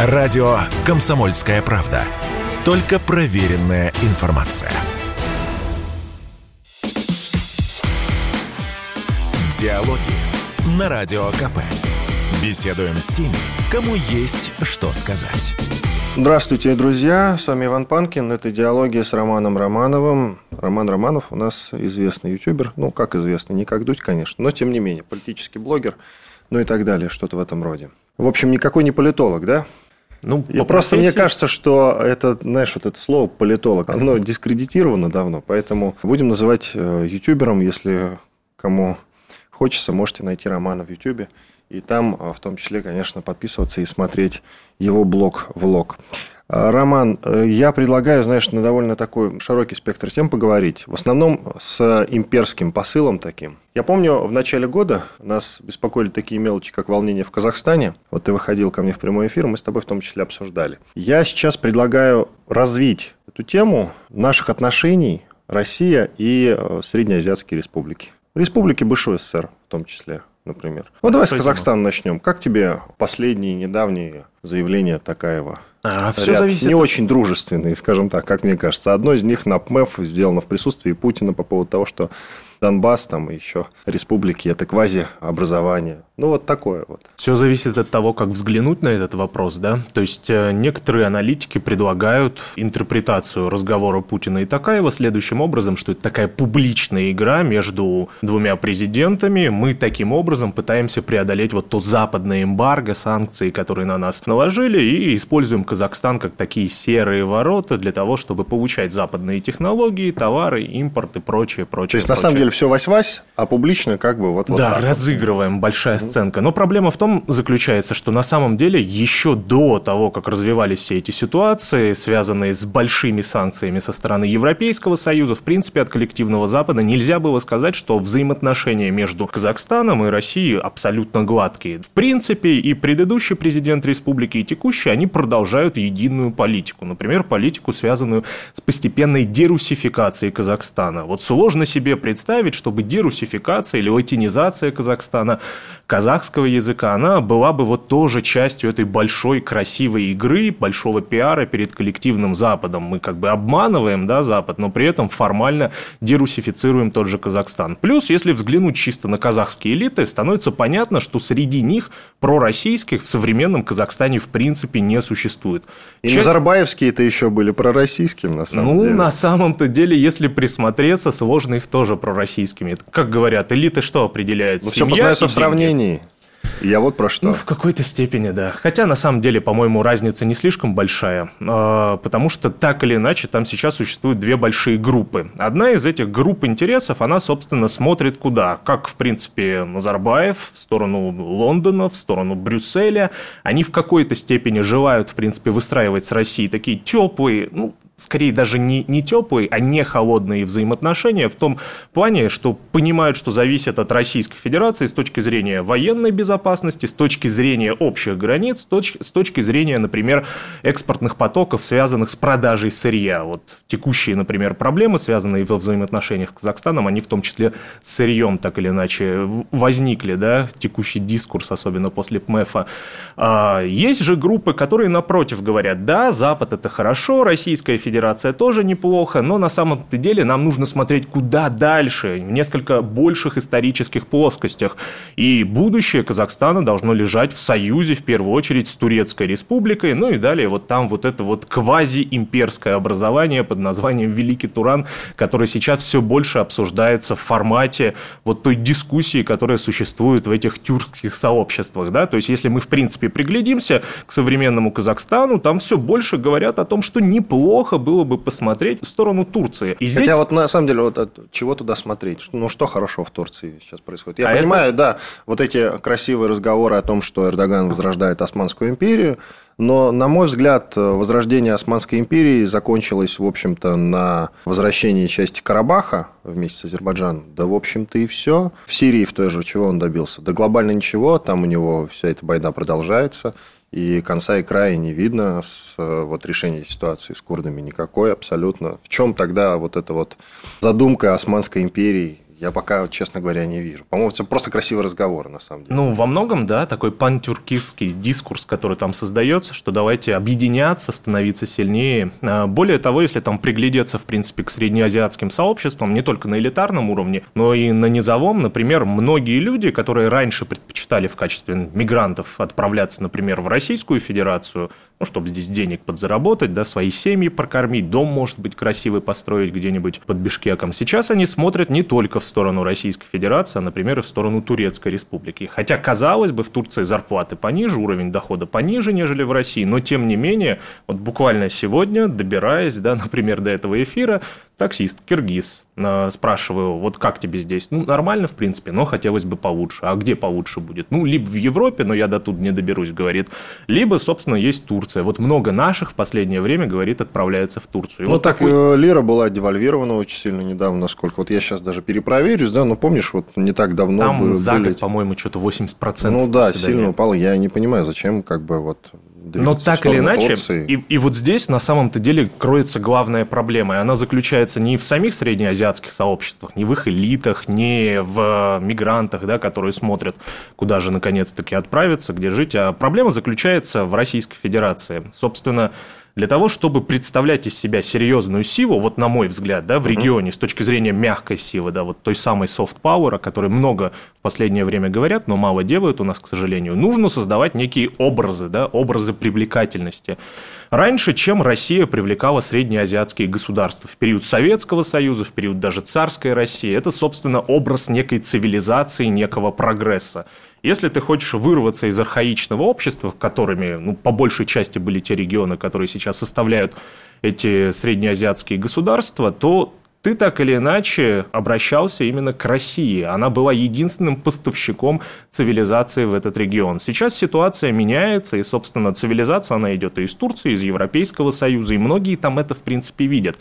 Радио «Комсомольская правда». Только проверенная информация. Диалоги на Радио КП. Беседуем с теми, кому есть что сказать. Здравствуйте, друзья. С вами Иван Панкин. Это диалоги с Романом Романовым. Роман Романов у нас известный ютубер. Ну, как известный, не как Дудь, конечно, но тем не менее, политический блогер, ну и так далее, что-то в этом роде. В общем, никакой не политолог, да? Ну, по просто мне кажется, что это, знаешь, вот это слово политолог, оно дискредитировано давно, поэтому будем называть э, ютубером, если кому хочется, можете найти Романа в ютубе. И там, э, в том числе, конечно, подписываться и смотреть его блог-влог. А, Роман, э, я предлагаю, знаешь, на довольно такой широкий спектр тем поговорить. В основном с имперским посылом таким. Я помню, в начале года нас беспокоили такие мелочи, как волнение в Казахстане. Вот ты выходил ко мне в прямой эфир, мы с тобой в том числе обсуждали. Я сейчас предлагаю развить эту тему наших отношений Россия и э, Среднеазиатские республики. Республики бывшего СССР в том числе например. Ну, давай с Казахстана начнем. Как тебе последние недавние заявления Такаева? А, все зависит. Не от... очень дружественные, скажем так, как мне кажется. Одно из них на ПМЭФ сделано в присутствии Путина по поводу того, что Донбасс, там и еще республики, это квази-образование. Ну, вот такое вот. Все зависит от того, как взглянуть на этот вопрос, да? То есть, э, некоторые аналитики предлагают интерпретацию разговора Путина и Такаева следующим образом, что это такая публичная игра между двумя президентами. Мы таким образом пытаемся преодолеть вот то западное эмбарго, санкции, которые на нас наложили, и используем Казахстан как такие серые ворота для того, чтобы получать западные технологии, товары, импорт и прочее, прочее. То есть, прочее. на самом деле, все вась-вась, а публично как бы вот, вот Да, разыгрываем. Вот. Большая сценка. Но проблема в том заключается, что на самом деле еще до того, как развивались все эти ситуации, связанные с большими санкциями со стороны Европейского Союза, в принципе, от коллективного Запада, нельзя было сказать, что взаимоотношения между Казахстаном и Россией абсолютно гладкие. В принципе, и предыдущий президент республики, и текущий, они продолжают единую политику. Например, политику, связанную с постепенной дерусификацией Казахстана. Вот сложно себе представить, чтобы дерусификация или латинизация Казахстана казахского языка, она была бы вот тоже частью этой большой красивой игры, большого пиара перед коллективным Западом. Мы как бы обманываем да, Запад, но при этом формально дерусифицируем тот же Казахстан. Плюс, если взглянуть чисто на казахские элиты, становится понятно, что среди них пророссийских в современном Казахстане в принципе не существует. И Ча... Назарбаевские-то еще были пророссийскими, на самом ну, деле. Ну, на самом-то деле, если присмотреться, сложно их тоже пророссийскими. Как говорят, элиты что определяет? Ну, все познается в сравнении сравнении. Я вот про что. Ну, в какой-то степени, да. Хотя, на самом деле, по-моему, разница не слишком большая, а, потому что так или иначе там сейчас существуют две большие группы. Одна из этих групп интересов, она, собственно, смотрит куда? Как, в принципе, Назарбаев в сторону Лондона, в сторону Брюсселя. Они в какой-то степени желают, в принципе, выстраивать с Россией такие теплые, ну, скорее даже не, не теплые, а не холодные взаимоотношения в том плане, что понимают, что зависят от Российской Федерации с точки зрения военной безопасности, с точки зрения общих границ, с точки, с точки зрения, например, экспортных потоков, связанных с продажей сырья. Вот текущие, например, проблемы, связанные во взаимоотношениях с Казахстаном, они в том числе с сырьем так или иначе возникли, да, текущий дискурс, особенно после ПМЭФа. А, есть же группы, которые напротив говорят, да, Запад это хорошо, Российская Федерация Федерация тоже неплохо, но на самом-то деле нам нужно смотреть куда дальше, в несколько больших исторических плоскостях. И будущее Казахстана должно лежать в союзе, в первую очередь, с Турецкой республикой, ну и далее вот там вот это вот квази-имперское образование под названием Великий Туран, которое сейчас все больше обсуждается в формате вот той дискуссии, которая существует в этих тюркских сообществах, да, то есть если мы в принципе приглядимся к современному Казахстану, там все больше говорят о том, что неплохо было бы посмотреть в сторону Турции. И здесь... Хотя вот на самом деле, вот от чего туда смотреть? Ну, что хорошего в Турции сейчас происходит? Я а понимаю, это... да, вот эти красивые разговоры о том, что Эрдоган возрождает Османскую империю, но, на мой взгляд, возрождение Османской империи закончилось, в общем-то, на возвращении части Карабаха вместе с Азербайджаном. Да, в общем-то, и все. В Сирии в той же, чего он добился? Да глобально ничего, там у него вся эта война продолжается и конца и края не видно с вот решения ситуации с курдами никакой абсолютно. В чем тогда вот эта вот задумка Османской империи? Я пока, честно говоря, не вижу. По-моему, это просто красивый разговор, на самом деле. Ну, во многом, да, такой пантюркистский дискурс, который там создается, что давайте объединяться, становиться сильнее. А, более того, если там приглядеться, в принципе, к среднеазиатским сообществам, не только на элитарном уровне, но и на низовом, например, многие люди, которые раньше предпочитали в качестве мигрантов отправляться, например, в Российскую Федерацию, ну, чтобы здесь денег подзаработать, да, свои семьи прокормить, дом, может быть, красивый построить где-нибудь под Бишкеком. Сейчас они смотрят не только в сторону Российской Федерации, а, например, и в сторону Турецкой Республики. Хотя, казалось бы, в Турции зарплаты пониже, уровень дохода пониже, нежели в России, но, тем не менее, вот буквально сегодня, добираясь, да, например, до этого эфира, таксист, киргиз, э, спрашиваю, вот как тебе здесь? Ну, нормально, в принципе, но хотелось бы получше. А где получше будет? Ну, либо в Европе, но я до тут не доберусь, говорит, либо, собственно, есть Турция. Вот много наших в последнее время, говорит, отправляется в Турцию. И ну, вот так такой... Э, лира была девальвирована очень сильно недавно, насколько. Вот я сейчас даже перепроверюсь, да, но помнишь, вот не так давно Там были... за год, по-моему, что-то 80% Ну да, сильно упало. Я не понимаю, зачем как бы вот но так или иначе, и, и вот здесь на самом-то деле кроется главная проблема. И она заключается не в самих среднеазиатских сообществах, не в их элитах, не в мигрантах, да, которые смотрят, куда же наконец-таки отправиться, где жить. А проблема заключается в Российской Федерации. Собственно, для того, чтобы представлять из себя серьезную силу, вот на мой взгляд, да, в регионе, с точки зрения мягкой силы, да, вот той самой soft power, о которой много в последнее время говорят, но мало делают у нас, к сожалению, нужно создавать некие образы, да, образы привлекательности. Раньше, чем Россия привлекала среднеазиатские государства в период Советского Союза, в период даже царской России, это, собственно, образ некой цивилизации, некого прогресса. Если ты хочешь вырваться из архаичного общества, которыми ну, по большей части были те регионы, которые сейчас составляют эти среднеазиатские государства, то ты так или иначе обращался именно к России. Она была единственным поставщиком цивилизации в этот регион. Сейчас ситуация меняется, и, собственно, цивилизация, она идет и из Турции, из Европейского Союза, и многие там это, в принципе, видят.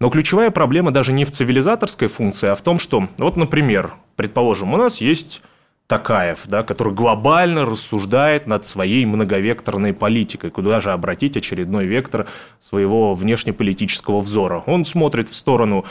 Но ключевая проблема даже не в цивилизаторской функции, а в том, что, вот, например, предположим, у нас есть Такаев, да, который глобально рассуждает над своей многовекторной политикой, куда же обратить очередной вектор своего внешнеполитического взора. Он смотрит в сторону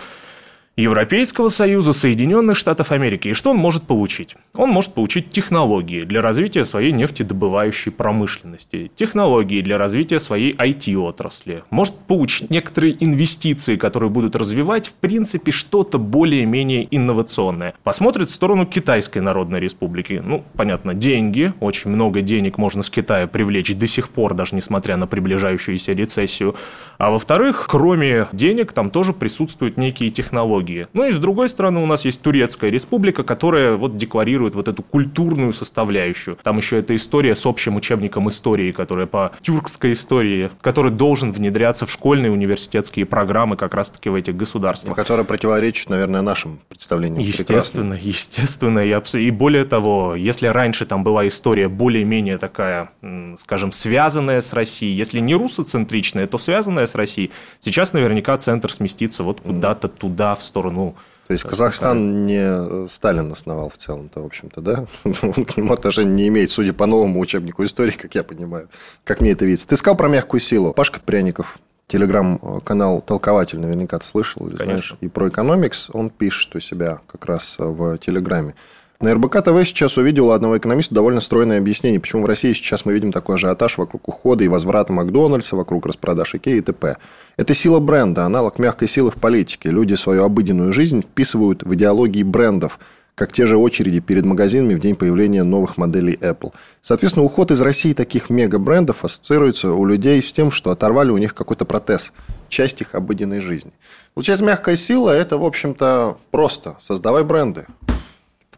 Европейского Союза, Соединенных Штатов Америки. И что он может получить? Он может получить технологии для развития своей нефтедобывающей промышленности, технологии для развития своей IT-отрасли, может получить некоторые инвестиции, которые будут развивать, в принципе, что-то более-менее инновационное. Посмотрит в сторону Китайской Народной Республики. Ну, понятно, деньги, очень много денег можно с Китая привлечь до сих пор, даже несмотря на приближающуюся рецессию. А во-вторых, кроме денег, там тоже присутствуют некие технологии технологии. Ну и с другой стороны у нас есть Турецкая республика, которая вот декларирует вот эту культурную составляющую. Там еще эта история с общим учебником истории, которая по тюркской истории, который должен внедряться в школьные университетские программы как раз-таки в этих государствах. Которая противоречит, наверное, нашим представлениям. Естественно, прекрасно. естественно. И, абс... и более того, если раньше там была история более-менее такая, скажем, связанная с Россией, если не русоцентричная, то связанная с Россией, сейчас наверняка центр сместится вот куда-то туда, в сторону сторону. То есть Казахстан не э, Сталин основал в целом-то, в общем-то, да? Он к нему отношения не имеет, судя по новому учебнику истории, как я понимаю, как мне это видится. Ты сказал про мягкую силу. Пашка Пряников, телеграм-канал «Толкователь», наверняка ты слышал, или знаешь, и про экономикс, он пишет у себя как раз в Телеграме. На РБК ТВ сейчас увидел одного экономиста довольно стройное объяснение, почему в России сейчас мы видим такой ажиотаж вокруг ухода и возврата Макдональдса, вокруг распродаж Икеи и т.п. Это сила бренда, аналог мягкой силы в политике. Люди свою обыденную жизнь вписывают в идеологии брендов, как те же очереди перед магазинами в день появления новых моделей Apple. Соответственно, уход из России таких мега-брендов ассоциируется у людей с тем, что оторвали у них какой-то протез, часть их обыденной жизни. Получается, мягкая сила – это, в общем-то, просто. Создавай бренды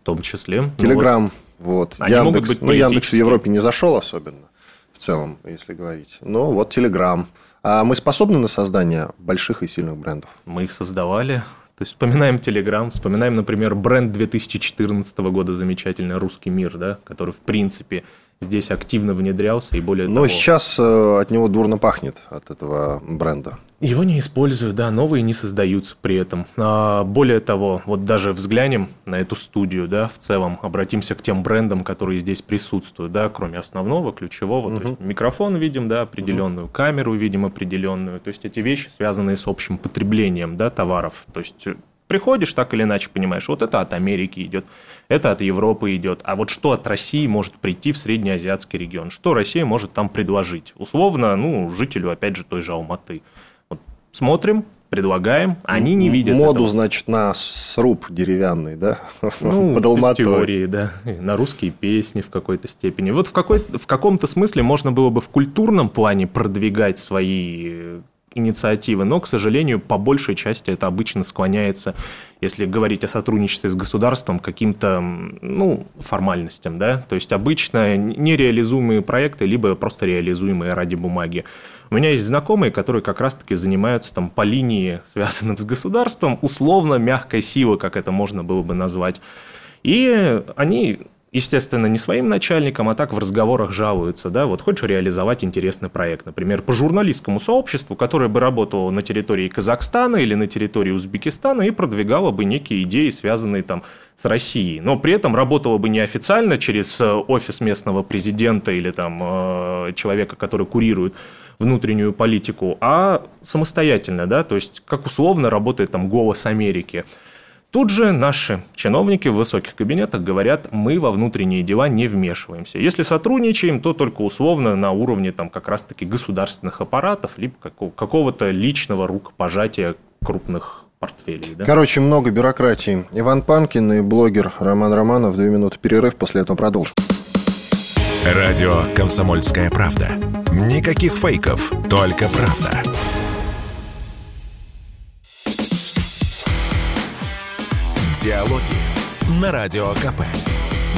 в том числе. Телеграм, ну, вот. Они Яндекс, могут быть ну, Яндекс в Европе не зашел особенно, в целом, если говорить. Но вот Телеграм. А мы способны на создание больших и сильных брендов? Мы их создавали. То есть вспоминаем Телеграм, вспоминаем, например, бренд 2014 года, замечательный «Русский мир», да, который, в принципе, здесь активно внедрялся, и более Но того... сейчас э, от него дурно пахнет, от этого бренда. Его не используют, да, новые не создаются при этом. А, более того, вот даже взглянем на эту студию, да, в целом, обратимся к тем брендам, которые здесь присутствуют, да, кроме основного, ключевого, угу. то есть микрофон видим, да, определенную, угу. камеру видим определенную, то есть эти вещи, связанные с общим потреблением, да, товаров, то есть приходишь, так или иначе понимаешь, вот это от Америки идет, это от Европы идет, а вот что от России может прийти в среднеазиатский регион, что Россия может там предложить? Условно, ну, жителю, опять же, той же Алматы. Вот смотрим, предлагаем, они не видят Моду, этого. значит, на сруб деревянный, да? Ну, Под в теории, да. На русские песни в какой-то степени. Вот в, какой, в каком-то смысле можно было бы в культурном плане продвигать свои инициативы, но, к сожалению, по большей части это обычно склоняется, если говорить о сотрудничестве с государством, каким-то, ну, формальностям, да, то есть обычно нереализуемые проекты, либо просто реализуемые ради бумаги. У меня есть знакомые, которые как раз-таки занимаются там по линии, связанным с государством, условно мягкой силы, как это можно было бы назвать. И они, естественно, не своим начальникам, а так в разговорах жалуются, да, вот хочешь реализовать интересный проект, например, по журналистскому сообществу, которое бы работало на территории Казахстана или на территории Узбекистана и продвигало бы некие идеи, связанные там с Россией, но при этом работало бы неофициально через э, офис местного президента или там э, человека, который курирует внутреннюю политику, а самостоятельно, да, то есть как условно работает там «Голос Америки». Тут же наши чиновники в высоких кабинетах говорят, мы во внутренние дела не вмешиваемся. Если сотрудничаем, то только условно на уровне там, как раз-таки государственных аппаратов, либо какого- какого-то личного рукопожатия крупных портфелей. Да? Короче, много бюрократии. Иван Панкин и блогер Роман Романов. Две минуты перерыв, после этого продолжим. Радио «Комсомольская правда». Никаких фейков, только правда. Диалоги на Радио КП.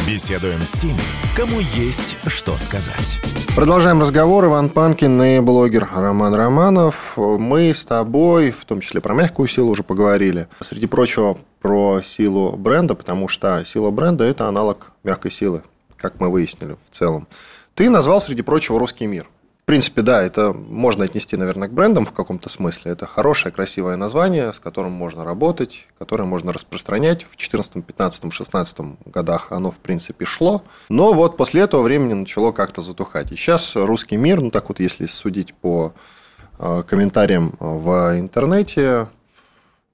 Беседуем с теми, кому есть что сказать. Продолжаем разговор. Иван Панкин и блогер Роман Романов. Мы с тобой, в том числе про мягкую силу, уже поговорили. Среди прочего, про силу бренда, потому что сила бренда – это аналог мягкой силы, как мы выяснили в целом. Ты назвал, среди прочего, русский мир. В принципе, да, это можно отнести, наверное, к брендам в каком-то смысле. Это хорошее, красивое название, с которым можно работать, которое можно распространять. В 2014, 2015, 2016 годах оно, в принципе, шло. Но вот после этого времени начало как-то затухать. И сейчас русский мир, ну так вот, если судить по э, комментариям в интернете,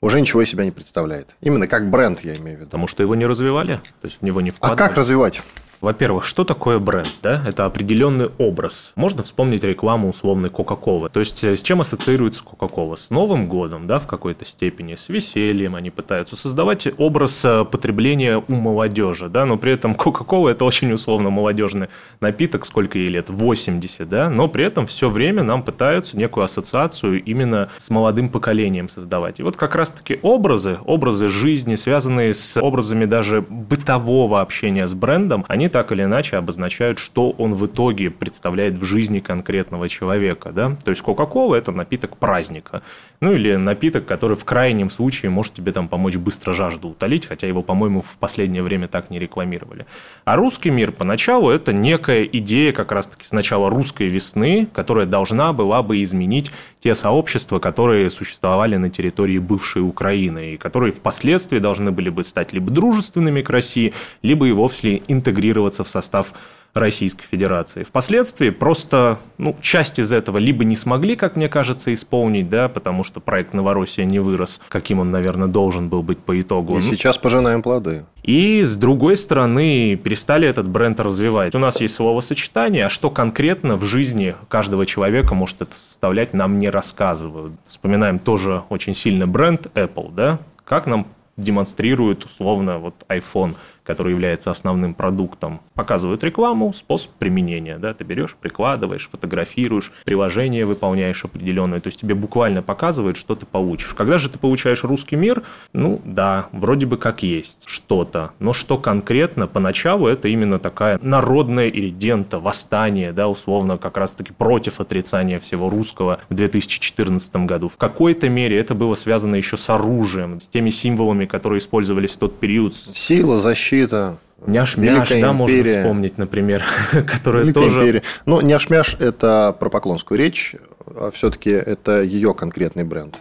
уже ничего из себя не представляет. Именно как бренд, я имею в виду. Потому что его не развивали, то есть в него не А вкладывали. как развивать? Во-первых, что такое бренд? Да? Это определенный образ. Можно вспомнить рекламу условной Кока-Колы. То есть, э, с чем ассоциируется Кока-Кола? С Новым годом, да, в какой-то степени, с весельем они пытаются создавать образ э, потребления у молодежи, да, но при этом Кока-Кола – это очень условно молодежный напиток, сколько ей лет? 80, да, но при этом все время нам пытаются некую ассоциацию именно с молодым поколением создавать. И вот как раз-таки образы, образы жизни, связанные с образами даже бытового общения с брендом, они так или иначе обозначают, что он в итоге представляет в жизни конкретного человека. Да? То есть Кока-Кола – это напиток праздника. Ну или напиток, который в крайнем случае может тебе там помочь быстро жажду утолить, хотя его, по-моему, в последнее время так не рекламировали. А русский мир поначалу – это некая идея как раз-таки сначала русской весны, которая должна была бы изменить те сообщества, которые существовали на территории бывшей Украины, и которые впоследствии должны были бы стать либо дружественными к России, либо и вовсе интегрироваться в состав Российской Федерации. Впоследствии просто ну, часть из этого либо не смогли, как мне кажется, исполнить, да, потому что проект Новороссия не вырос, каким он, наверное, должен был быть по итогу. И Ну, сейчас пожинаем плоды. и с другой стороны, перестали этот бренд развивать. У нас есть словосочетание, а что конкретно в жизни каждого человека может это составлять, нам не рассказывают. Вспоминаем тоже очень сильный бренд Apple, да? Как нам демонстрирует условно вот iPhone, который является основным продуктом. Показывают рекламу, способ применения. Да? Ты берешь, прикладываешь, фотографируешь, приложение выполняешь определенное. То есть тебе буквально показывают, что ты получишь. Когда же ты получаешь русский мир, ну да, вроде бы как есть что-то. Но что конкретно, поначалу это именно такая народная иридента, восстание, да, условно, как раз-таки против отрицания всего русского в 2014 году. В какой-то мере это было связано еще с оружием, с теми символами, которые использовались в тот период, Сила, защита. Няш-мяш, Великая да, можно вспомнить, например, которая Великая тоже... империя. Ну, няшмяш – это про поклонскую речь, а все-таки это ее конкретный бренд.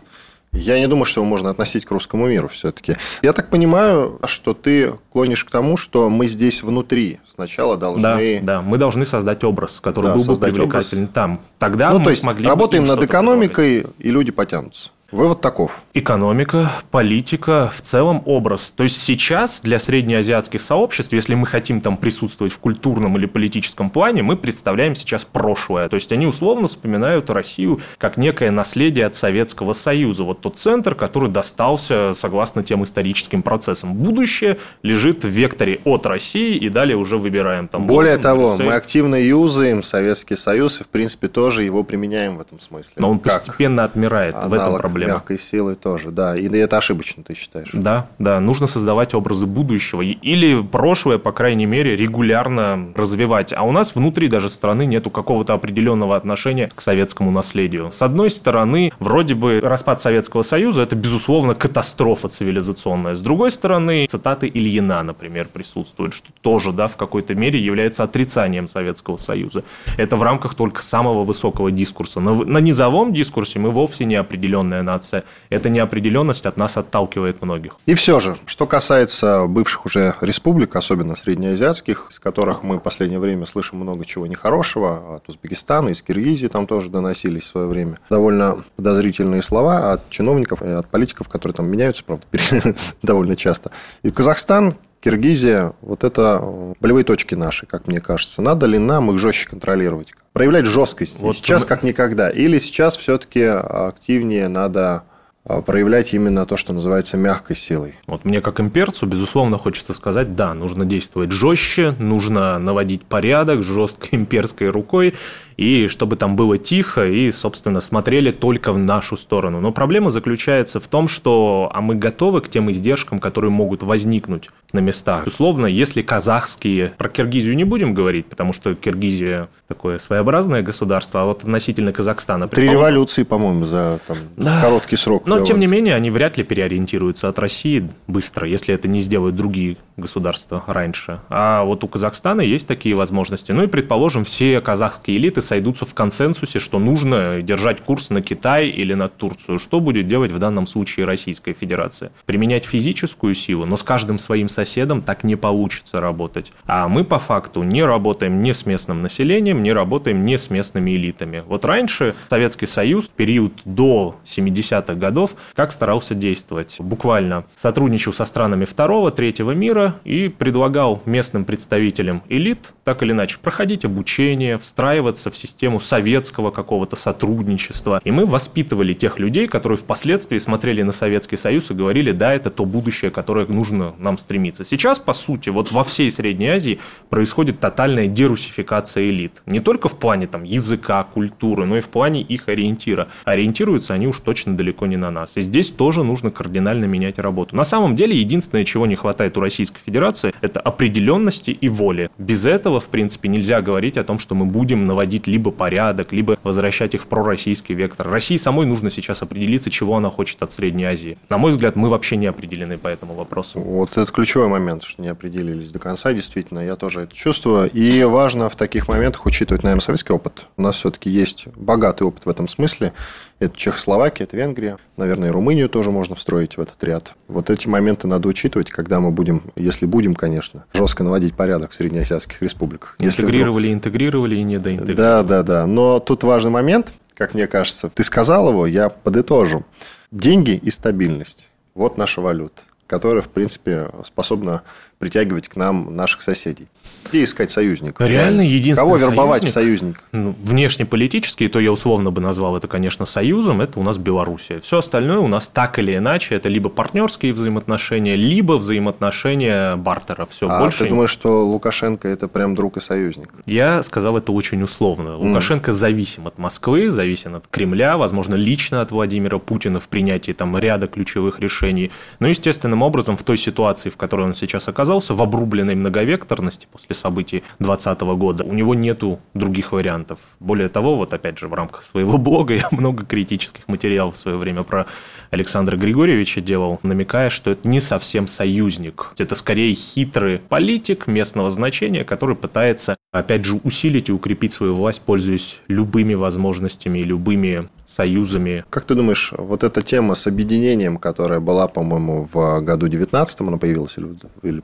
Я не думаю, что его можно относить к русскому миру все-таки. Я так понимаю, что ты клонишь к тому, что мы здесь внутри сначала Да, должны... да, мы должны создать образ, который Да, был бы создать привлекательный там. Тогда Ну, мы то есть, смогли работаем над экономикой, и люди потянутся. Вывод таков. Экономика, политика, в целом образ. То есть сейчас для среднеазиатских сообществ, если мы хотим там присутствовать в культурном или политическом плане, мы представляем сейчас прошлое. То есть они условно вспоминают Россию как некое наследие от Советского Союза. Вот тот центр, который достался согласно тем историческим процессам. Будущее лежит в векторе от России и далее уже выбираем там. Более Лондон, того, Брюссель. мы активно юзаем Советский Союз и в принципе тоже его применяем в этом смысле. Но он как постепенно отмирает, в этом проблема проблема. Мягкой силы тоже, да. И это ошибочно, ты считаешь? Да, да. Нужно создавать образы будущего. Или прошлое, по крайней мере, регулярно развивать. А у нас внутри даже страны нету какого-то определенного отношения к советскому наследию. С одной стороны, вроде бы распад Советского Союза – это, безусловно, катастрофа цивилизационная. С другой стороны, цитаты Ильина, например, присутствуют, что тоже, да, в какой-то мере является отрицанием Советского Союза. Это в рамках только самого высокого дискурса. На, на низовом дискурсе мы вовсе не определенная нация. Эта неопределенность от нас отталкивает многих. И все же, что касается бывших уже республик, особенно среднеазиатских, с которых мы в последнее время слышим много чего нехорошего, от Узбекистана, из Киргизии там тоже доносились в свое время довольно подозрительные слова от чиновников и от политиков, которые там меняются, правда, довольно часто. И Казахстан, Киргизия, вот это болевые точки наши, как мне кажется. Надо ли нам их жестче контролировать? Проявлять жесткость вот сейчас мы... как никогда? Или сейчас все-таки активнее надо а, проявлять именно то, что называется мягкой силой. Вот мне как имперцу, безусловно, хочется сказать, да, нужно действовать жестче, нужно наводить порядок жесткой имперской рукой, и чтобы там было тихо, и, собственно, смотрели только в нашу сторону. Но проблема заключается в том, что а мы готовы к тем издержкам, которые могут возникнуть на местах. Условно, если казахские, про Киргизию не будем говорить, потому что Киргизия такое своеобразное государство, а вот относительно Казахстана... Три революции, по-моему, за там, да. короткий срок. Но, тем не менее, они вряд ли переориентируются от России быстро, если это не сделают другие государства раньше. А вот у Казахстана есть такие возможности. Ну и, предположим, все казахские элиты сойдутся в консенсусе, что нужно держать курс на Китай или на Турцию. Что будет делать в данном случае Российская Федерация? Применять физическую силу, но с каждым своим соседом так не получится работать. А мы по факту не работаем ни с местным населением, не работаем ни с местными элитами. Вот раньше Советский Союз в период до 70-х годов как старался действовать? Буквально сотрудничал со странами второго, третьего мира и предлагал местным представителям элит так или иначе проходить обучение, встраиваться в систему советского какого-то сотрудничества. И мы воспитывали тех людей, которые впоследствии смотрели на Советский Союз и говорили, да, это то будущее, которое нужно нам стремиться. Сейчас, по сути, вот во всей Средней Азии происходит тотальная дерусификация элит. Не только в плане там, языка, культуры, но и в плане их ориентира. Ориентируются они уж точно далеко не на нас. И здесь тоже нужно кардинально менять работу. На самом деле, единственное, чего не хватает у Российской Федерации, это определенности и воли. Без этого, в принципе, нельзя говорить о том, что мы будем наводить либо порядок, либо возвращать их в пророссийский вектор. России самой нужно сейчас определиться, чего она хочет от Средней Азии. На мой взгляд, мы вообще не определены по этому вопросу. Вот это ключевой момент, что не определились до конца. Действительно, я тоже это чувствую. И важно в таких моментах учитывать, наверное, советский опыт. У нас все-таки есть богатый опыт в этом смысле. Это Чехословакия, это Венгрия. Наверное, и Румынию тоже можно встроить в этот ряд. Вот эти моменты надо учитывать, когда мы будем, если будем, конечно, жестко наводить порядок в среднеазиатских республиках. Интегрировали, вдруг... интегрировали и не доинтегрировали. Да, да, да. Но тут важный момент, как мне кажется. Ты сказал его, я подытожу. Деньги и стабильность. Вот наша валюта, которая, в принципе, способна притягивать к нам наших соседей. Где искать союзников? Реально единственный Кого вербовать союзник, в союзник? Ну, внешнеполитический, то я условно бы назвал это, конечно, союзом, это у нас Белоруссия. Все остальное у нас так или иначе, это либо партнерские взаимоотношения, либо взаимоотношения бартера. Все, а больше... ты думаешь, что Лукашенко это прям друг и союзник? Я сказал это очень условно. Лукашенко mm. зависим от Москвы, зависим от Кремля, возможно, лично от Владимира Путина в принятии там ряда ключевых решений. Но естественным образом в той ситуации, в которой он сейчас оказался, в обрубленной многовекторности после событий 2020 года. У него нету других вариантов. Более того, вот опять же в рамках своего блога я много критических материалов в свое время про Александра Григорьевича делал, намекая, что это не совсем союзник. Это скорее хитрый политик местного значения, который пытается, опять же, усилить и укрепить свою власть, пользуясь любыми возможностями и любыми союзами. Как ты думаешь, вот эта тема с объединением, которая была, по-моему, в году 19 она появилась, или, или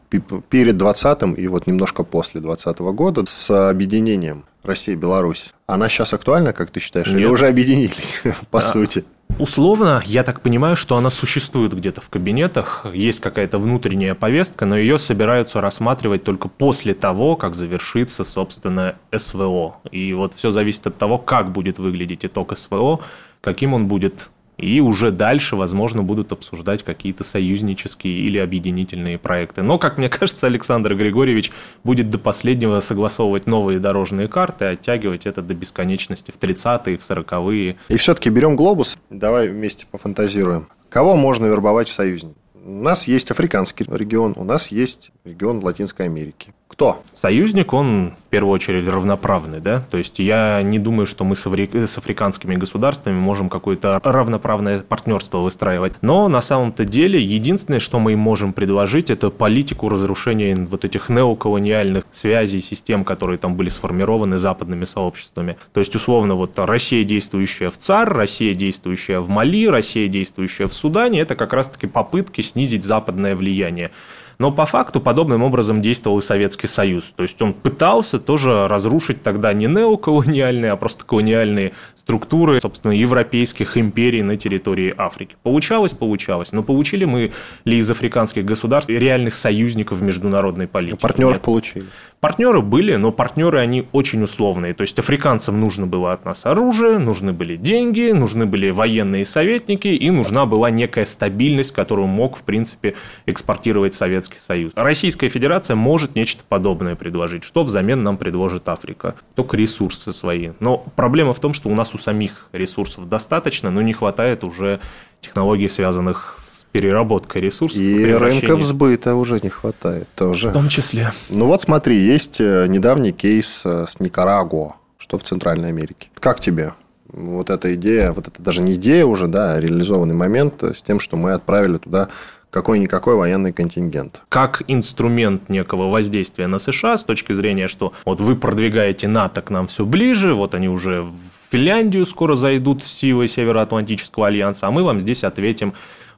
перед 20-м, и вот немножко после 20 -го года, с объединением Россия и Беларусь, она сейчас актуальна, как ты считаешь, Нет. или уже объединились, по а, сути? Условно, я так понимаю, что она существует где-то в кабинетах, есть какая-то внутренняя повестка, но ее собираются рассматривать только после того, как завершится, собственно, СВО. И вот все зависит от того, как будет выглядеть итог СВО, каким он будет и уже дальше, возможно, будут обсуждать какие-то союзнические или объединительные проекты. Но, как мне кажется, Александр Григорьевич будет до последнего согласовывать новые дорожные карты, оттягивать это до бесконечности в 30-е, в 40-е. И все-таки берем глобус, давай вместе пофантазируем. Кого можно вербовать в союзники? У нас есть африканский регион, у нас есть регион Латинской Америки. Кто? Союзник, он в первую очередь равноправный, да? То есть я не думаю, что мы с, афри... с африканскими государствами можем какое-то равноправное партнерство выстраивать. Но на самом-то деле единственное, что мы им можем предложить, это политику разрушения вот этих неоколониальных связей, систем, которые там были сформированы западными сообществами. То есть, условно, вот Россия, действующая в ЦАР, Россия, действующая в Мали, Россия, действующая в Судане, это как раз-таки попытки снизить западное влияние. Но по факту подобным образом действовал и Советский Союз. То есть он пытался тоже разрушить тогда не неоколониальные, а просто колониальные структуры, собственно, европейских империй на территории Африки. Получалось, получалось. Но получили мы ли из африканских государств реальных союзников международной политике? Партнеров Нет. получили. Партнеры были, но партнеры они очень условные. То есть африканцам нужно было от нас оружие, нужны были деньги, нужны были военные советники и нужна была некая стабильность, которую мог, в принципе, экспортировать Советский Союз. Российская Федерация может нечто подобное предложить. Что взамен нам предложит Африка? Только ресурсы свои. Но проблема в том, что у нас у самих ресурсов достаточно, но не хватает уже технологий, связанных переработка ресурсов. И рынков сбыта уже не хватает тоже. В том числе. Ну вот смотри, есть э, недавний кейс э, с Никарагуа, что в Центральной Америке. Как тебе? Вот эта идея, вот это даже не идея уже, да, а реализованный момент с тем, что мы отправили туда какой-никакой военный контингент. Как инструмент некого воздействия на США с точки зрения, что вот вы продвигаете НАТО к нам все ближе, вот они уже в Финляндию скоро зайдут с силой Североатлантического альянса, а мы вам здесь ответим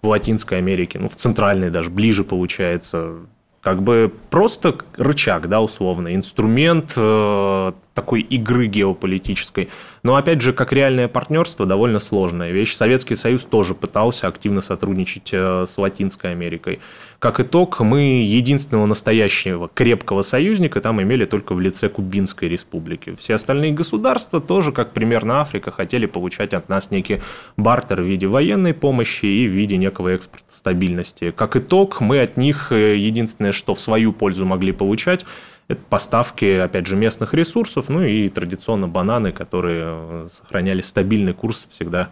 в Латинской Америке, ну, в Центральной даже, ближе получается. Как бы просто рычаг, да, условно, инструмент э, такой игры геополитической. Но, опять же, как реальное партнерство, довольно сложная вещь. Советский Союз тоже пытался активно сотрудничать э, с Латинской Америкой. Как итог, мы единственного настоящего крепкого союзника там имели только в лице Кубинской республики. Все остальные государства тоже, как примерно Африка, хотели получать от нас некий бартер в виде военной помощи и в виде некого экспорта стабильности. Как итог, мы от них э, единственное, что в свою пользу могли получать, это поставки, опять же, местных ресурсов, ну и традиционно бананы, которые э, сохраняли стабильный курс всегда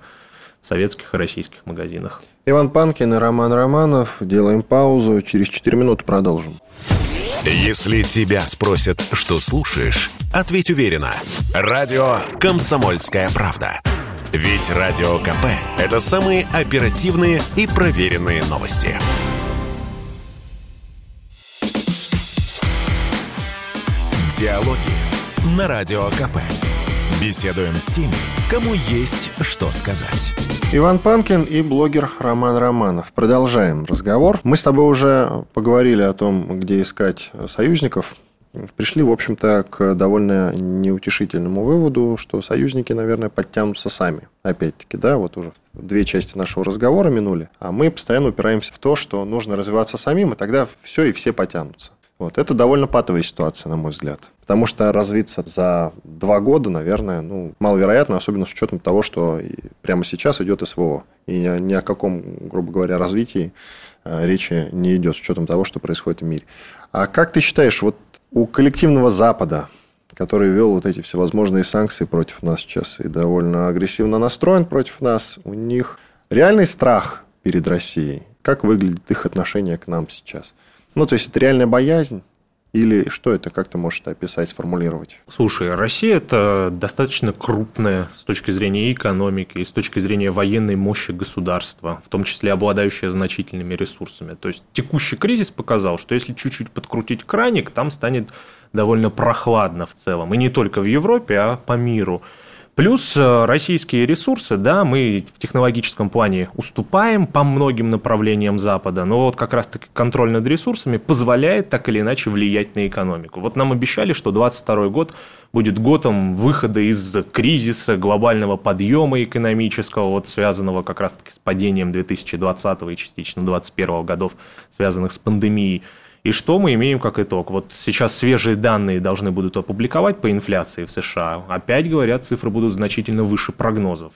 в советских и российских магазинах. Иван Панкин и Роман Романов. Делаем паузу. Через 4 минуты продолжим. Если тебя спросят, что слушаешь, ответь уверенно. Радио «Комсомольская правда». Ведь Радио КП – это самые оперативные и проверенные новости. Диалоги на Радио КП. Беседуем с теми, кому есть что сказать. Иван Панкин и блогер Роман Романов. Продолжаем разговор. Мы с тобой уже поговорили о том, где искать союзников. Пришли, в общем-то, к довольно неутешительному выводу, что союзники, наверное, подтянутся сами. Опять-таки, да, вот уже две части нашего разговора минули, а мы постоянно упираемся в то, что нужно развиваться самим, и тогда все и все потянутся. Вот. Это довольно патовая ситуация, на мой взгляд. Потому что развиться за два года, наверное, ну, маловероятно, особенно с учетом того, что прямо сейчас идет СВО. И ни о каком, грубо говоря, развитии э, речи не идет с учетом того, что происходит в мире. А как ты считаешь, вот у коллективного Запада, который ввел вот эти всевозможные санкции против нас сейчас и довольно агрессивно настроен против нас, у них реальный страх перед Россией? Как выглядит их отношение к нам сейчас? Ну, то есть, это реальная боязнь? Или что это, как ты можешь это описать, сформулировать? Слушай, Россия – это достаточно крупная с точки зрения экономики и с точки зрения военной мощи государства, в том числе обладающая значительными ресурсами. То есть текущий кризис показал, что если чуть-чуть подкрутить краник, там станет довольно прохладно в целом. И не только в Европе, а по миру. Плюс э, российские ресурсы, да, мы в технологическом плане уступаем по многим направлениям Запада, но вот как раз-таки контроль над ресурсами позволяет так или иначе влиять на экономику. Вот нам обещали, что 2022 год будет годом выхода из кризиса, глобального подъема экономического, вот связанного как раз-таки с падением 2020 и частично 2021 годов, связанных с пандемией. И что мы имеем как итог? Вот сейчас свежие данные должны будут опубликовать по инфляции в США. Опять говорят, цифры будут значительно выше прогнозов.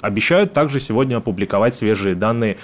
Обещают также сегодня опубликовать свежие данные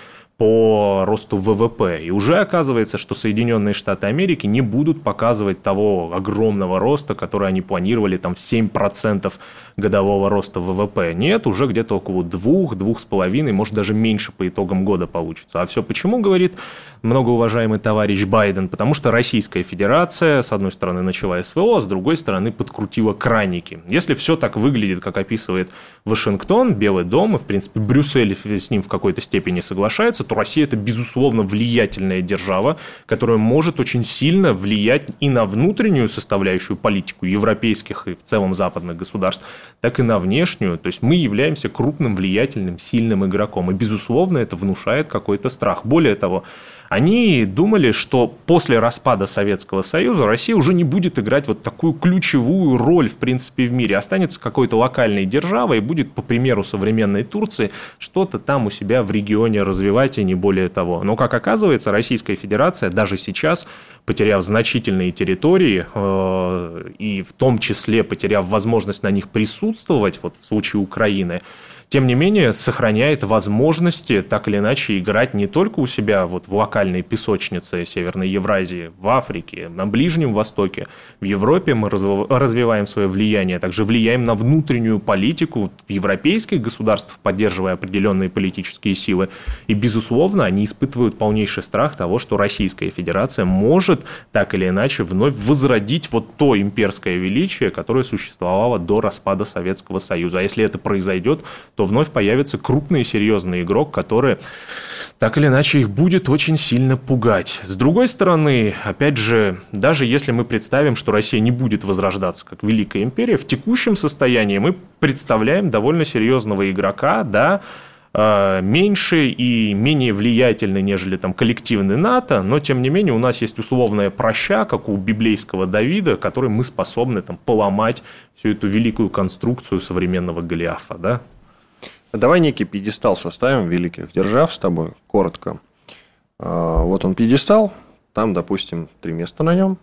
по росту ВВП. И уже оказывается, что Соединенные Штаты Америки не будут показывать того огромного роста, который они планировали, там в 7% годового роста ВВП. Нет, уже где-то около 2-2,5, может даже меньше по итогам года получится. А все почему, говорит многоуважаемый товарищ Байден? Потому что Российская Федерация, с одной стороны, начала СВО, а с другой стороны, подкрутила краники. Если все так выглядит, как описывает Вашингтон, Белый дом, и, в принципе, Брюссель с ним в какой-то степени соглашается, то Россия – это, безусловно, влиятельная держава, которая может очень сильно влиять и на внутреннюю составляющую политику европейских и в целом западных государств, так и на внешнюю. То есть мы являемся крупным, влиятельным, сильным игроком. И, безусловно, это внушает какой-то страх. Более того, они думали, что после распада Советского Союза Россия уже не будет играть вот такую ключевую роль, в принципе, в мире. Останется какой-то локальной державой и будет, по примеру современной Турции, что-то там у себя в регионе развивать и не более того. Но, как оказывается, Российская Федерация даже сейчас, потеряв значительные территории э, и в том числе потеряв возможность на них присутствовать, вот в случае Украины, тем не менее сохраняет возможности так или иначе играть не только у себя вот в локальной песочнице Северной Евразии, в Африке, на Ближнем Востоке, в Европе мы развиваем свое влияние, также влияем на внутреннюю политику в европейских государствах, поддерживая определенные политические силы. И, безусловно, они испытывают полнейший страх того, что Российская Федерация может так или иначе вновь возродить вот то имперское величие, которое существовало до распада Советского Союза. А если это произойдет, то то вновь появится крупный и серьезный игрок, который так или иначе их будет очень сильно пугать. С другой стороны, опять же, даже если мы представим, что Россия не будет возрождаться как Великая Империя, в текущем состоянии мы представляем довольно серьезного игрока, да, э, меньше и менее влиятельный, нежели там коллективный НАТО, но тем не менее у нас есть условная проща, как у библейского Давида, который мы способны там поломать всю эту великую конструкцию современного Голиафа, да? Давай некий пьедестал составим великих держав с тобой, коротко. А, вот он пьедестал, там, допустим, три места на нем.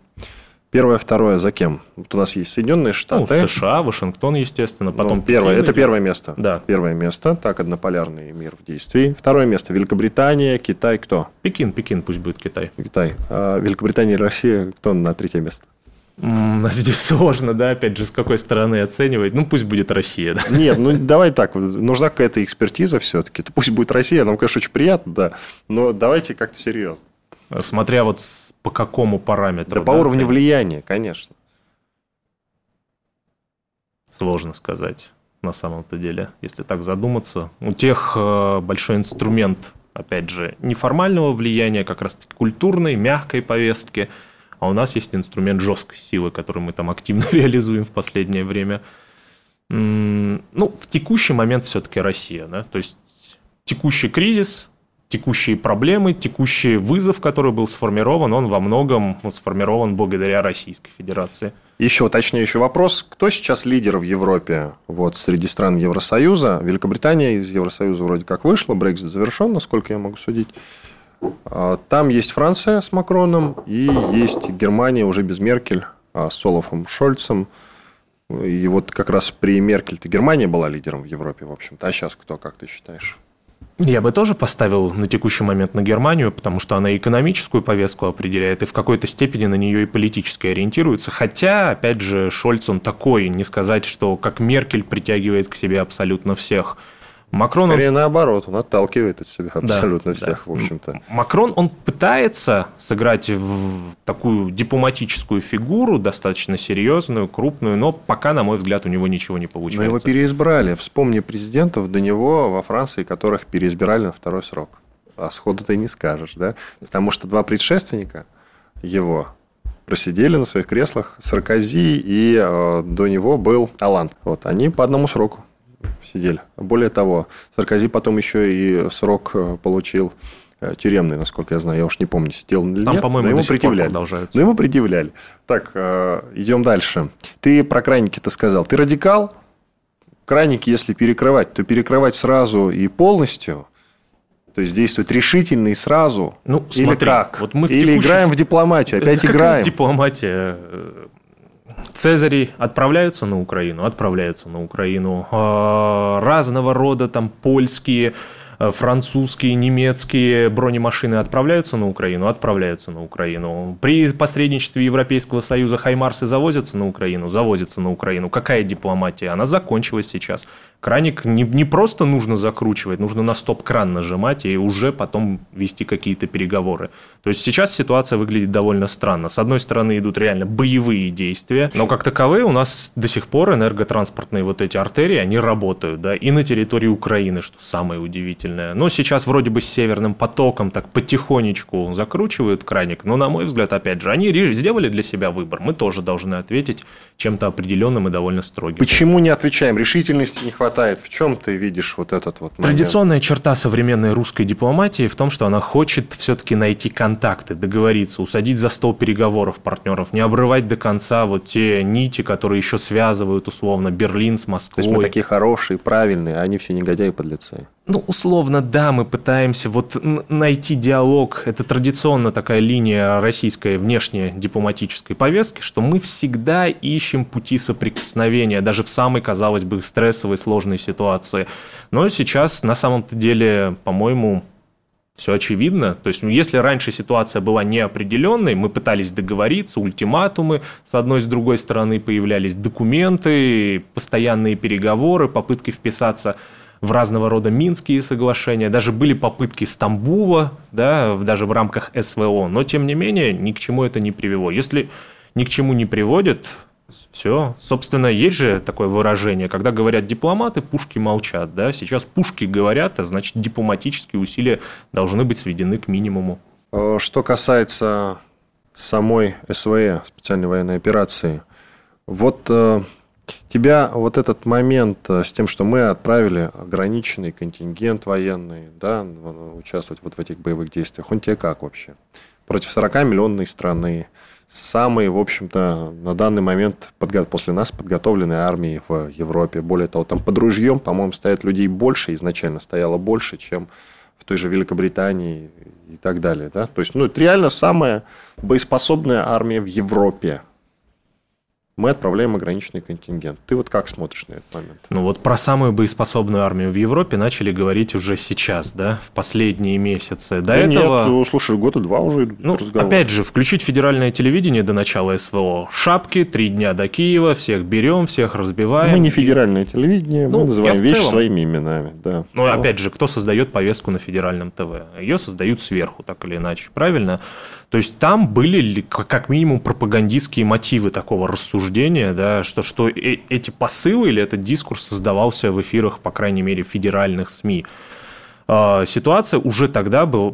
Первое, второе, за кем? Вот у нас есть Соединенные Штаты. Ну, США, Вашингтон, естественно, потом... Ну, первое, это первое место. Да. Первое место, так, однополярный мир в действии. Второе место, Великобритания, Китай, кто? Пекин, Пекин, пусть будет Китай. Китай. А Великобритания и Россия, кто на третье место? Здесь сложно, да, опять же, с какой стороны оценивать. Ну, пусть будет Россия, да. Нет, ну давай так, нужна какая-то экспертиза все-таки. Пусть будет Россия, нам, конечно, очень приятно, да, но давайте как-то серьезно. Смотря вот по какому параметру. Да, по уровню оценивать. влияния, конечно. Сложно сказать на самом-то деле, если так задуматься. У тех э, большой инструмент, опять же, неформального влияния, как раз-таки культурной, мягкой повестки – а у нас есть инструмент жесткой силы, который мы там активно реализуем в последнее время. Ну, в текущий момент все-таки Россия, да, то есть текущий кризис, текущие проблемы, текущий вызов, который был сформирован, он во многом сформирован благодаря Российской Федерации. Еще уточняющий вопрос. Кто сейчас лидер в Европе вот, среди стран Евросоюза? Великобритания из Евросоюза вроде как вышла, Брексит завершен, насколько я могу судить. А, там есть Франция с Макроном и есть Германия уже без Меркель а, с Олафом Шольцем. И вот как раз при Меркель-то Германия была лидером в Европе, в общем-то. А сейчас кто, как ты считаешь? Я бы тоже поставил на текущий момент на Германию, потому что она экономическую повестку определяет и в какой-то степени на нее и политически ориентируется. Хотя, опять же, Шольц он такой, не сказать, что как Меркель притягивает к себе абсолютно всех – Макрон... Скорее он... наоборот, он отталкивает от себя абсолютно да, всех, да. в общем-то. Макрон, он пытается сыграть в такую дипломатическую фигуру, достаточно серьезную, крупную, но пока, на мой взгляд, у него ничего не получается. Но его переизбрали. Вспомни президентов до него во Франции, которых переизбирали на второй срок. А сходу ты не скажешь, да? Потому что два предшественника его просидели на своих креслах Саркози и э, до него был Алан. Вот, они по одному сроку сидели. Более того, Саркози потом еще и срок э, получил э, тюремный, насколько я знаю. Я уж не помню, сидел или Там, нет. по-моему, но ему предъявляли. продолжаются. Но ему предъявляли. Так, э, идем дальше. Ты про крайники-то сказал. Ты радикал? Крайники, если перекрывать, то перекрывать сразу и полностью. То есть действовать решительно и сразу. Ну, Или смотри, как? вот мы в Или текущей- играем в дипломатию, опять какая играем. дипломатия. Цезари отправляются на Украину, отправляются на Украину. А, Разного рода там польские, э, французские, немецкие бронемашины отправляются на Украину, отправляются на Украину. При посредничестве Европейского Союза Хаймарсы завозятся на Украину, завозятся на Украину. Какая дипломатия? Она закончилась сейчас. Краник не, не просто нужно закручивать, нужно на стоп-кран нажимать и уже потом вести какие-то переговоры. То есть сейчас ситуация выглядит довольно странно. С одной стороны идут реально боевые действия, но как таковые у нас до сих пор энерготранспортные вот эти артерии, они работают, да, и на территории Украины, что самое удивительное. Но сейчас вроде бы с северным потоком так потихонечку закручивают краник, но, на мой взгляд, опять же, они сделали для себя выбор. Мы тоже должны ответить чем-то определенным и довольно строгим. Почему не отвечаем? Решительности не хватает. В чем ты видишь вот этот вот момент? Традиционная черта современной русской дипломатии в том, что она хочет все-таки найти контакты, договориться, усадить за стол переговоров партнеров, не обрывать до конца вот те нити, которые еще связывают условно Берлин с То Москвой. есть мы такие хорошие, правильные, а они все негодяи подлецы. Ну, условно, да, мы пытаемся вот найти диалог. Это традиционно такая линия российской внешней дипломатической повестки, что мы всегда ищем пути соприкосновения, даже в самой, казалось бы, стрессовой, сложной ситуации. Но сейчас, на самом-то деле, по-моему, все очевидно. То есть, ну, если раньше ситуация была неопределенной, мы пытались договориться, ультиматумы с одной, с другой стороны появлялись документы, постоянные переговоры, попытки вписаться в разного рода Минские соглашения, даже были попытки Стамбула, да, даже в рамках СВО, но тем не менее ни к чему это не привело. Если ни к чему не приводит, все. Собственно, есть же такое выражение, когда говорят дипломаты, пушки молчат, да, сейчас пушки говорят, а значит дипломатические усилия должны быть сведены к минимуму. Э, Что касается самой СВЭ, специальной военной операции, вот э, тебя вот этот момент э, с тем, что мы отправили ограниченный контингент военный, да, участвовать вот в этих боевых действиях, он тебе как вообще? Против 40-миллионной страны, самой, в общем-то, на данный момент подго- после нас подготовленной армии в Европе. Более того, там под ружьем, по-моему, стоят людей больше, изначально стояло больше, чем в той же Великобритании и так далее. Да? То есть, ну, это реально самая боеспособная армия в Европе. Мы отправляем ограниченный контингент. Ты вот как смотришь на этот момент? Ну вот про самую боеспособную армию в Европе начали говорить уже сейчас, да, в последние месяцы. До Да этого... Нет, ну, слушай, года два уже идут Ну, разговоры. опять же, включить федеральное телевидение до начала СВО. Шапки, три дня до Киева, всех берем, всех разбиваем. Мы не федеральное телевидение, Ну, мы называем вещи целом. своими именами. Да. Ну, опять же, кто создает повестку на федеральном ТВ? Ее создают сверху, так или иначе, правильно? То есть там были как минимум пропагандистские мотивы такого рассуждения, да, что, что э- эти посылы или этот дискурс создавался в эфирах, по крайней мере, федеральных СМИ. А, Ситуация уже тогда был,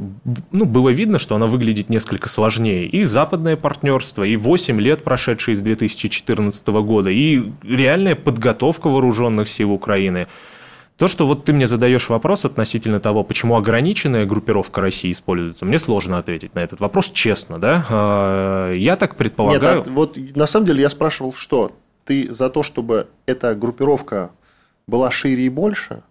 ну, было видно, что она выглядит несколько сложнее. И западное партнерство, и 8 лет, прошедшие с 2014 года, и реальная подготовка вооруженных сил Украины. То, что вот ты мне задаешь вопрос относительно того, почему ограниченная группировка России используется, мне сложно ответить на этот вопрос честно, да. А, Я так предполагаю... Нет, а вот на самом деле я спрашивал, что ты за то, чтобы эта группировка была шире и больше?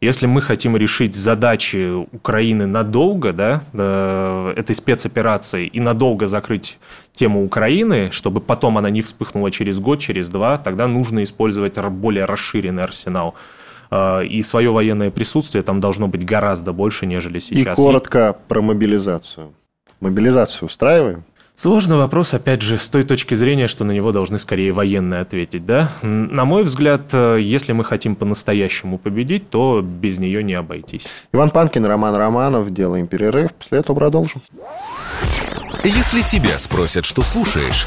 Если мы хотим решить задачи Украины надолго, да, э, этой спецоперации, и надолго закрыть тему Украины, чтобы потом она не вспыхнула через год, через два, тогда нужно использовать более расширенный арсенал. Э, И свое военное присутствие там должно быть гораздо больше, нежели сейчас. И коротко про мобилизацию. Мобилизацию устраиваем? Сложный вопрос, опять же, с той точки зрения, что на него должны скорее военные ответить, да? На мой взгляд, э, если мы хотим по-настоящему победить, то без нее не обойтись. Иван Панкин, Роман Романов. Делаем перерыв. После этого продолжим. Если тебя спросят, что слушаешь,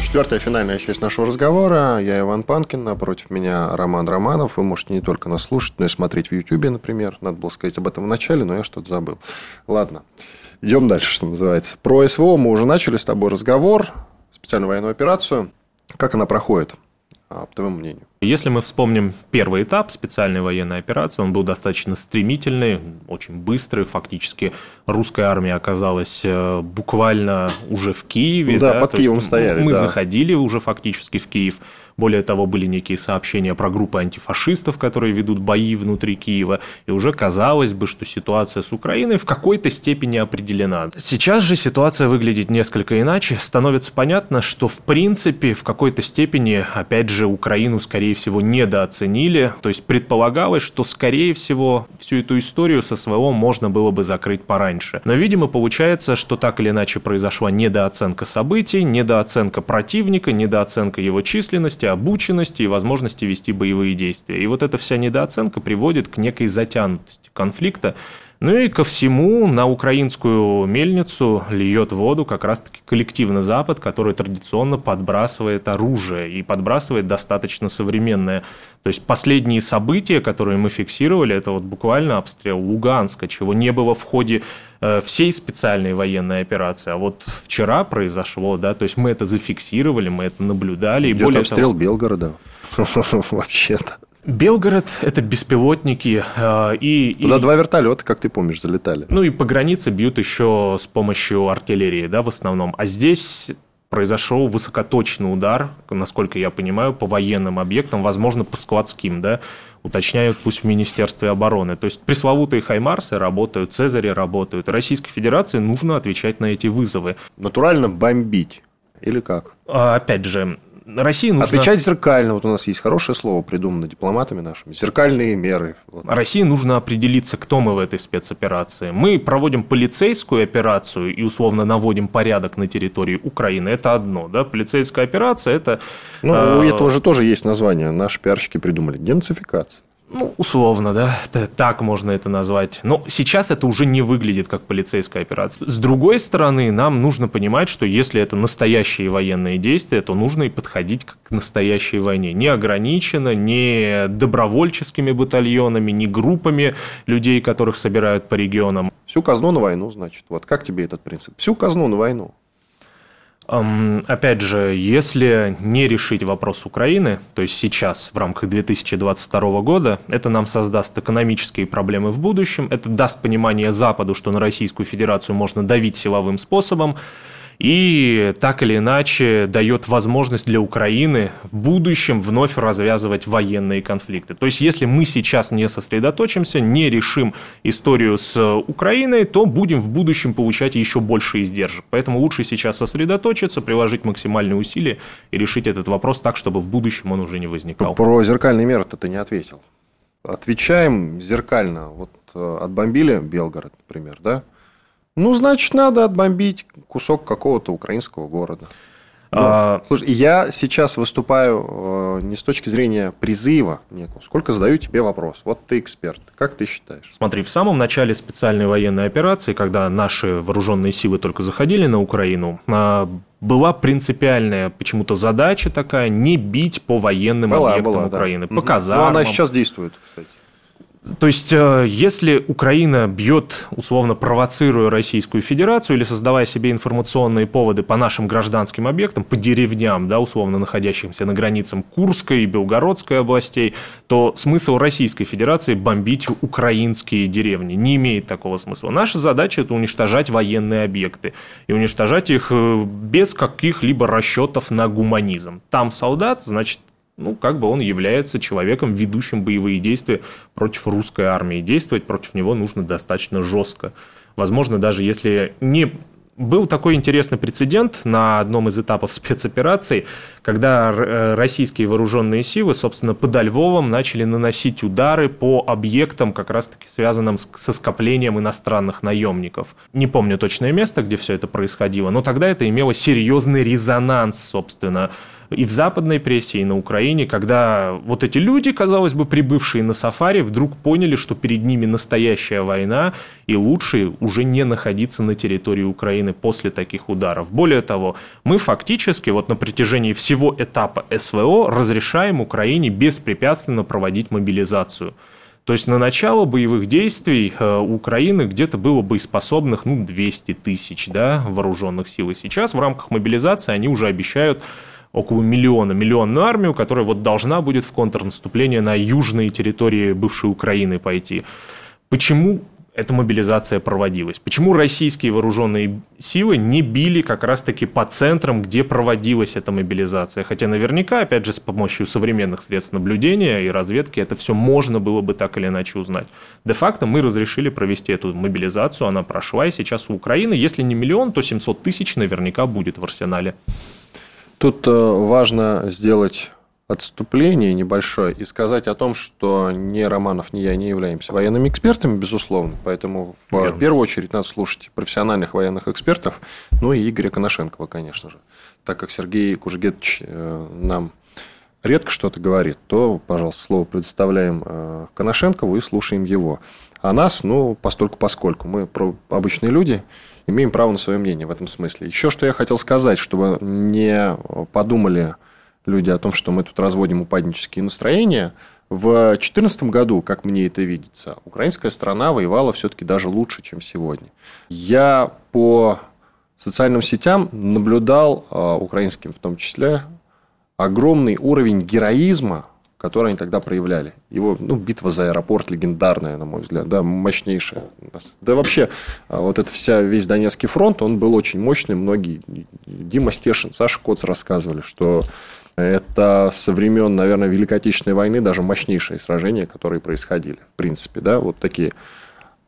Четвертая финальная часть нашего разговора. Я Иван Панкин, напротив меня Роман Романов. Вы можете не только нас слушать, но и смотреть в Ютьюбе, например. Надо было сказать об этом в начале, но я что-то забыл. Ладно, идем дальше, что называется. Про СВО мы уже начали с тобой разговор, специальную военную операцию. Как она проходит, по твоему мнению? Если мы вспомним первый этап специальной военной операции, он был достаточно стремительный, очень быстрый. Фактически русская армия оказалась э, буквально уже в Киеве. Да, да? под То Киевом стояли. Мы да. заходили уже фактически в Киев. Более того, были некие сообщения про группы антифашистов, которые ведут бои внутри Киева. И уже казалось бы, что ситуация с Украиной в какой-то степени определена. Сейчас же ситуация выглядит несколько иначе. Становится понятно, что в принципе в какой-то степени, опять же, Украину, скорее всего, недооценили. То есть предполагалось, что, скорее всего, всю эту историю со СВО можно было бы закрыть пораньше. Но, видимо, получается, что так или иначе произошла недооценка событий, недооценка противника, недооценка его численности, обученности и возможности вести боевые действия. И вот эта вся недооценка приводит к некой затянутости конфликта. Ну и ко всему на украинскую мельницу льет воду как раз-таки коллективный Запад, который традиционно подбрасывает оружие и подбрасывает достаточно современное. То есть последние события, которые мы фиксировали, это вот буквально обстрел Луганска, чего не было в ходе э, всей специальной военной операции. А вот вчера произошло, да, то есть мы это зафиксировали, мы это наблюдали. И Идет более обстрел того... Белгорода. Вообще-то. Белгород – это беспилотники. Э, и, Туда и, два вертолета, как ты помнишь, залетали. Ну и по границе бьют еще с помощью артиллерии, да, в основном. А здесь произошел высокоточный удар, насколько я понимаю, по военным объектам, возможно, по складским, да, уточняют пусть в Министерстве обороны. То есть пресловутые «Хаймарсы» работают, «Цезари» работают. Российской Федерации нужно отвечать на эти вызовы. Натурально бомбить или как? А, опять же, России нужно... Отвечать зеркально. Вот у нас есть хорошее слово, придумано дипломатами нашими. Зеркальные меры. Вот. России нужно определиться, кто мы в этой спецоперации. Мы проводим полицейскую операцию и условно наводим порядок на территории Украины. Это одно. Да? Полицейская операция – это... Ну, э... у этого же тоже есть название. Наши пиарщики придумали. Денацификация. Ну, условно, да, так можно это назвать. Но сейчас это уже не выглядит как полицейская операция. С другой стороны, нам нужно понимать, что если это настоящие военные действия, то нужно и подходить как к настоящей войне. Не ограничено, не добровольческими батальонами, не группами людей, которых собирают по регионам. Всю казну на войну, значит. Вот как тебе этот принцип? Всю казну на войну. Опять же, если не решить вопрос Украины, то есть сейчас, в рамках 2022 года, это нам создаст экономические проблемы в будущем, это даст понимание Западу, что на Российскую Федерацию можно давить силовым способом, и так или иначе дает возможность для Украины в будущем вновь развязывать военные конфликты. То есть, если мы сейчас не сосредоточимся, не решим историю с Украиной, то будем в будущем получать еще больше издержек. Поэтому лучше сейчас сосредоточиться, приложить максимальные усилия и решить этот вопрос так, чтобы в будущем он уже не возникал. Про зеркальный мер ты не ответил. Отвечаем зеркально. Вот э, отбомбили Белгород, например, да? Ну, значит, надо отбомбить кусок какого-то украинского города. Ну, а... Слушай, я сейчас выступаю э, не с точки зрения призыва некого. Сколько задаю тебе вопрос? Вот ты эксперт. Как ты считаешь? Смотри, в самом начале специальной военной операции, когда наши вооруженные силы только заходили на Украину, а, была принципиальная почему-то задача такая не бить по военным была, объектам была, Украины, да. по казармам. Но она сейчас действует, кстати. То есть, э, если Украина бьет, условно провоцируя Российскую Федерацию или создавая себе информационные поводы по нашим гражданским объектам, по деревням, да, условно находящимся на границам Курской и Белгородской областей, то смысл Российской Федерации бомбить украинские деревни не имеет такого смысла. Наша задача – это уничтожать военные объекты и уничтожать их э, без каких-либо расчетов на гуманизм. Там солдат, значит, ну, как бы он является человеком, ведущим боевые действия против русской армии. Действовать против него нужно достаточно жестко. Возможно, даже если не был такой интересный прецедент на одном из этапов спецоперации, когда э, российские вооруженные силы, собственно, подо Львовом начали наносить удары по объектам, как раз-таки связанным со скоплением иностранных наемников. Не помню точное место, где все это происходило, но тогда это имело серьезный резонанс, собственно, и в западной прессе, и на Украине, когда вот эти люди, казалось бы, прибывшие на сафари, вдруг поняли, что перед ними настоящая война, и лучше уже не находиться на территории Украины после таких ударов. Более того, мы фактически вот на протяжении всего этапа СВО разрешаем Украине беспрепятственно проводить мобилизацию. То есть на начало боевых действий э, Украины где-то было боеспособных ну, 200 тысяч да, вооруженных сил. И сейчас в рамках мобилизации они уже обещают около миллиона, миллионную армию, которая вот должна будет в контрнаступление на южные территории бывшей Украины пойти. Почему эта мобилизация проводилась. Почему российские вооруженные силы не били как раз-таки по центрам, где проводилась эта мобилизация? Хотя наверняка, опять же, с помощью современных средств наблюдения и разведки это все можно было бы так или иначе узнать. Де-факто мы разрешили провести эту мобилизацию, она прошла, и сейчас у Украины, если не миллион, то 700 тысяч наверняка будет в арсенале. Тут э, важно сделать отступление небольшое и сказать о том, что ни Романов, ни я не являемся военными экспертами, безусловно. Поэтому в Верно. первую очередь надо слушать профессиональных военных экспертов, ну и Игоря Коношенкова, конечно же. Так как Сергей Кужегетович э, нам редко что-то говорит, то, пожалуйста, слово предоставляем э, Коношенкову и слушаем его. А нас, ну, постольку поскольку. Мы обычные люди, имеем право на свое мнение в этом смысле. Еще что я хотел сказать, чтобы не подумали люди о том, что мы тут разводим упаднические настроения. В 2014 году, как мне это видится, украинская страна воевала все-таки даже лучше, чем сегодня. Я по социальным сетям наблюдал, а, украинским в том числе, огромный уровень героизма, который они тогда проявляли. Его, ну, битва за аэропорт легендарная, на мой взгляд, да, мощнейшая. Да вообще, а, вот эта вся, весь Донецкий фронт, он был очень мощный. Многие, Дима Стешин, Саша Коц рассказывали, что это со времен, наверное, Великой Отечественной войны даже мощнейшие сражения, которые происходили. В принципе, да, вот такие.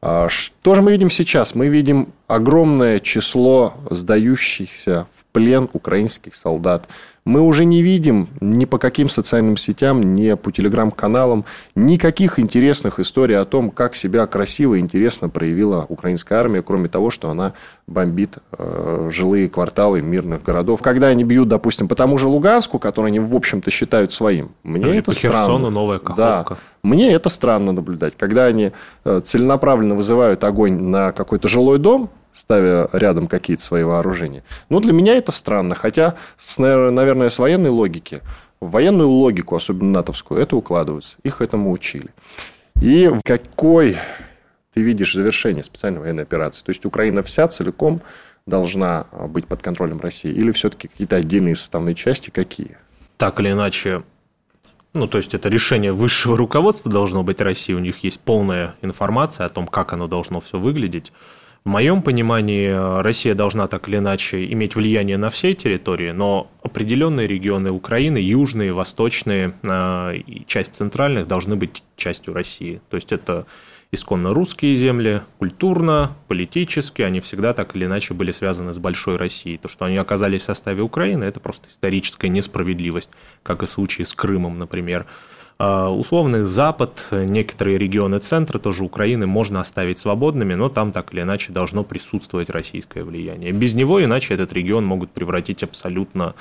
А что же мы видим сейчас? Мы видим огромное число сдающихся в плен украинских солдат мы уже не видим ни по каким социальным сетям, ни по телеграм-каналам никаких интересных историй о том, как себя красиво и интересно проявила украинская армия, кроме того, что она бомбит э, жилые кварталы мирных городов. Когда они бьют, допустим, по тому же Луганску, который они, в общем-то, считают своим, мне Или это по странно. Херсону новая Каховка. Да, мне это странно наблюдать. Когда они э, целенаправленно вызывают огонь на какой-то жилой дом, ставя рядом какие-то свои вооружения. Но для меня это странно, хотя, с, наверное, с военной логики, в военную логику, особенно натовскую, это укладывается. Их этому учили. И какой ты видишь завершение специальной военной операции? То есть, Украина вся целиком должна быть под контролем России? Или все-таки какие-то отдельные составные части? Какие? Так или иначе, ну, то есть это решение высшего руководства должно быть России, у них есть полная информация о том, как оно должно все выглядеть. В моем понимании э, Россия должна так или иначе иметь влияние на все территории, но определенные регионы Украины, южные, восточные э, часть центральных должны быть частью России. То есть это исконно русские земли, культурно, политически, они всегда так или иначе были связаны с большой Россией. То, что они оказались в составе Украины, это просто историческая несправедливость, как и в случае с Крымом, например. А, условный Запад, некоторые регионы центра тоже Украины можно оставить свободными, но там так или иначе должно присутствовать российское влияние. Без него иначе этот регион могут превратить абсолютно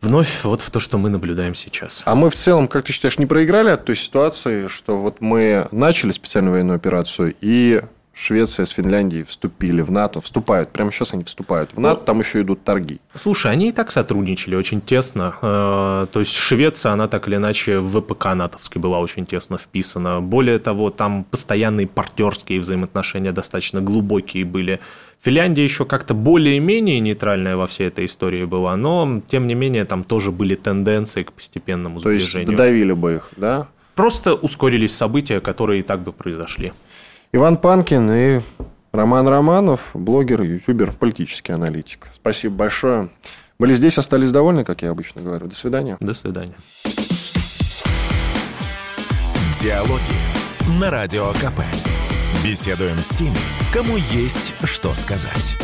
вновь вот в то, что мы наблюдаем сейчас. А мы в целом, как ты считаешь, не проиграли от той ситуации, что вот мы начали специальную военную операцию и Швеция с Финляндией вступили в НАТО, вступают, прямо сейчас они вступают в НАТО, ну, там еще идут торги. Слушай, они и так сотрудничали очень тесно. Э, то есть Швеция, она так или иначе в ВПК натовской была очень тесно вписана. Более того, там постоянные партнерские взаимоотношения достаточно глубокие были. Финляндия еще как-то более-менее нейтральная во всей этой истории была, но, тем не менее, там тоже были тенденции к постепенному сближению. То есть, додавили бы их, да? Просто ускорились события, которые и так бы произошли. Иван Панкин и Роман Романов, блогер, ютубер, политический аналитик. Спасибо большое. Были здесь, остались довольны, как я обычно говорю. До свидания. До свидания. Диалоги на Радио КП. Беседуем с теми, кому есть что сказать.